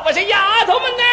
我是丫头们呢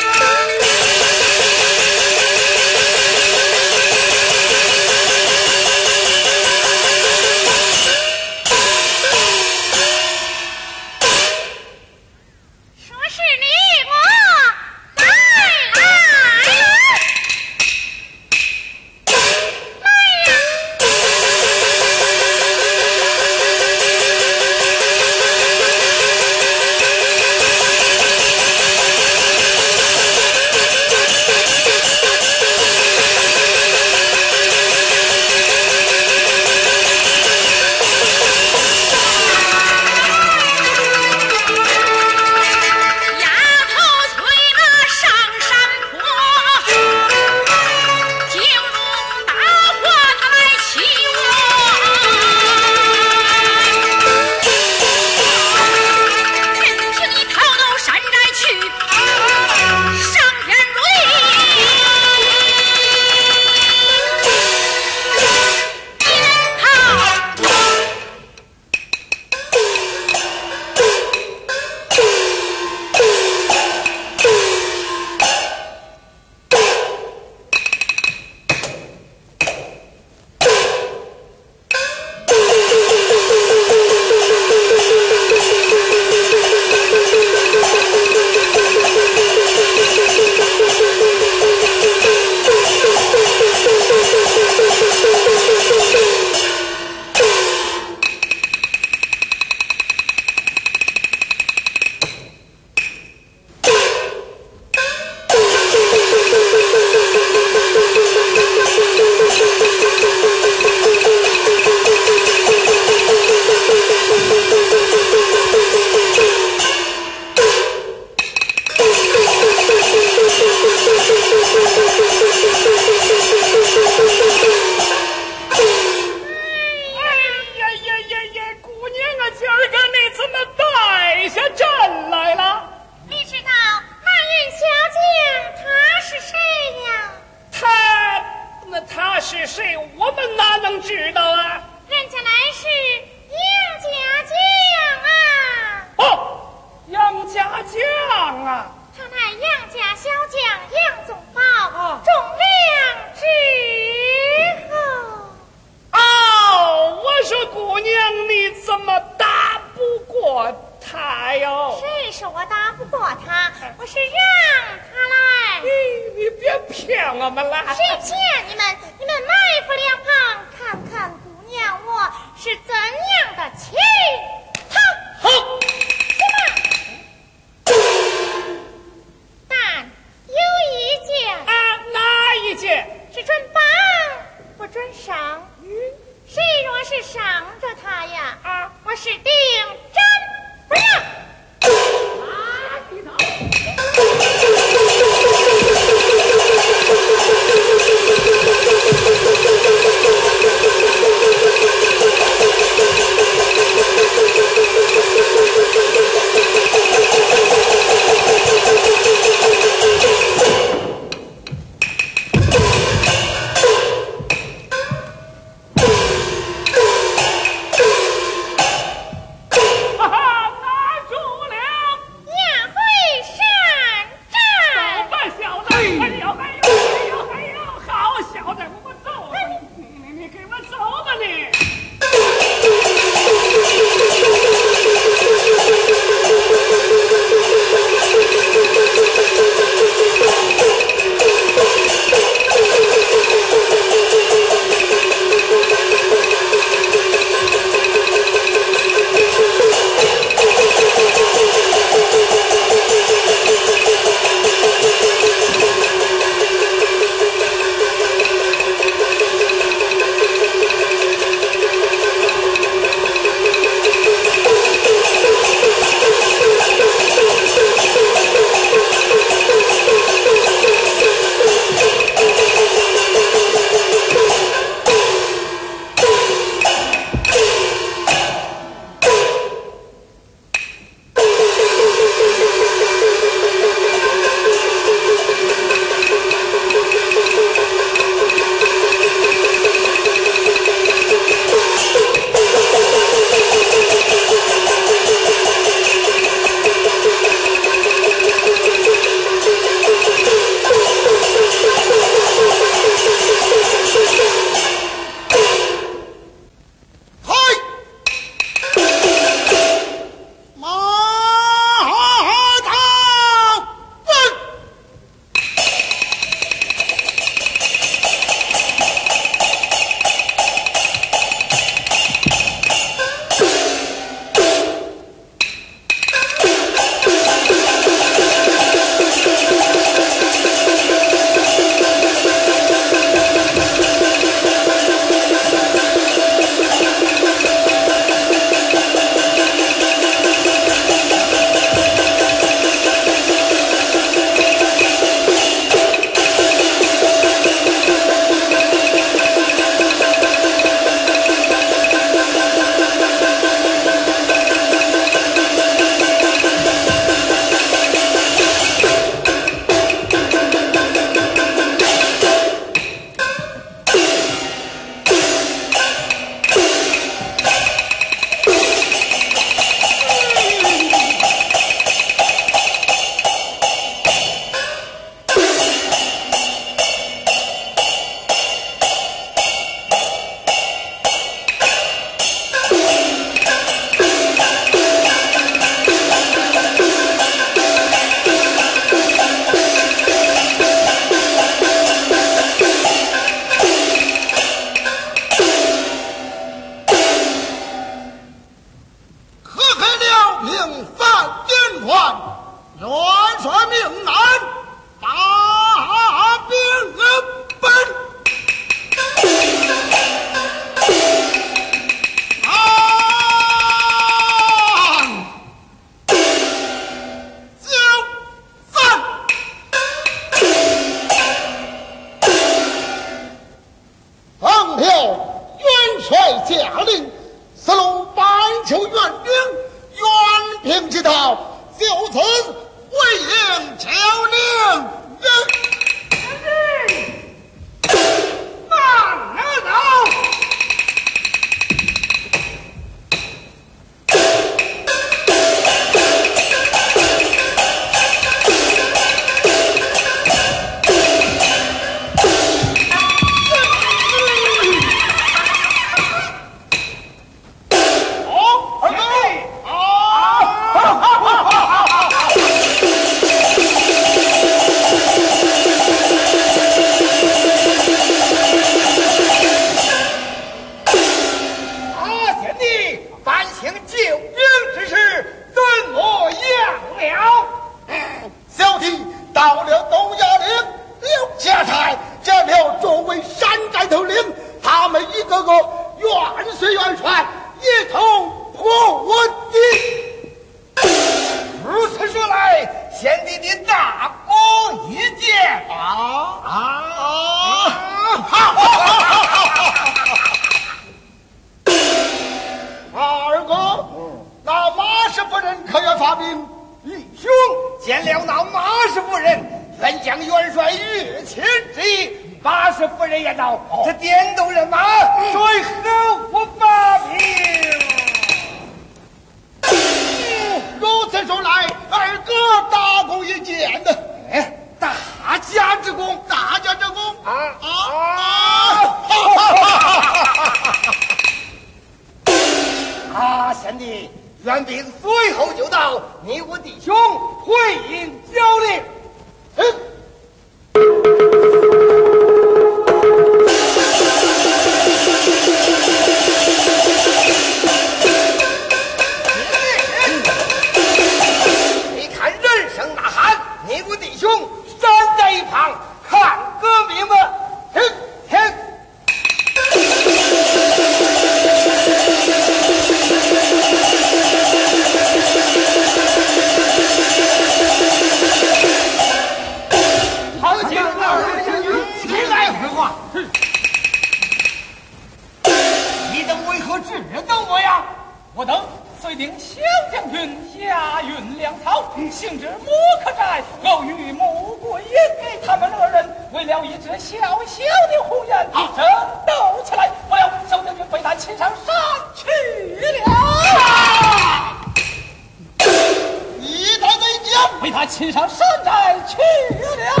将，被他擒上山寨去了。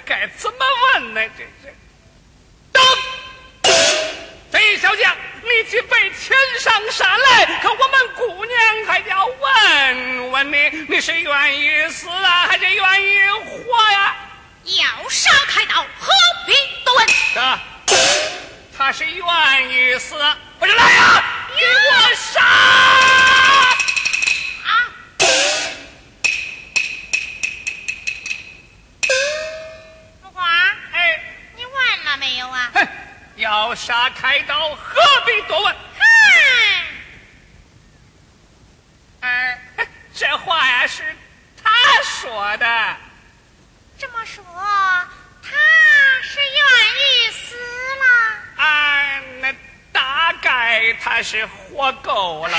该怎么问呢？这这等贼小将你去被擒上山来可我们姑娘还要问问你你是愿意死啊还是愿意活呀？要杀开刀何必多问？他是愿意死活够了。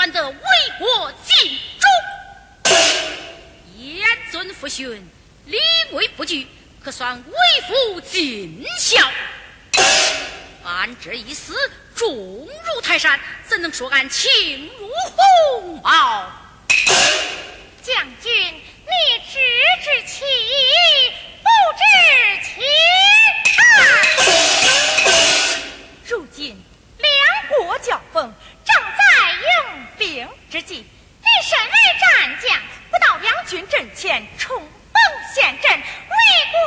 算得为国尽忠；严尊父训，礼规不惧，可算为父尽孝。俺这一死，重如泰山，怎能说俺轻如鸿毛？将军，你知之其一，不知之际，你身为战将，不到两军阵前冲锋陷阵，为国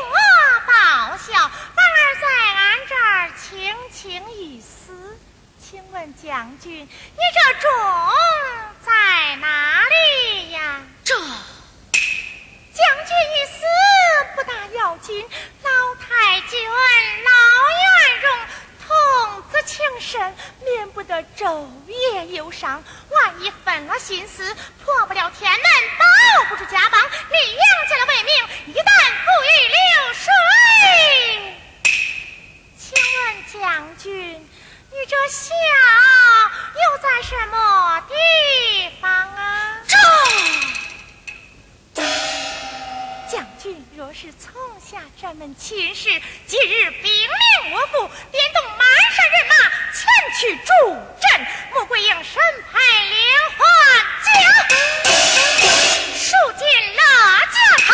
报效，反而在俺这儿轻轻一死。请问将军，你这种在哪里呀？这将军一死不大要紧，老太君、老情深，免不得昼夜忧伤。万一分了心思，破不了天门，保不住家邦，立杨家的威名，一旦付于流水。请问将军，你这笑又在什么地方啊？这将军若是从下这门亲事，今日禀明我父，点动满山人马前去助阵。穆桂英身派莲花将，数尽哪家堂，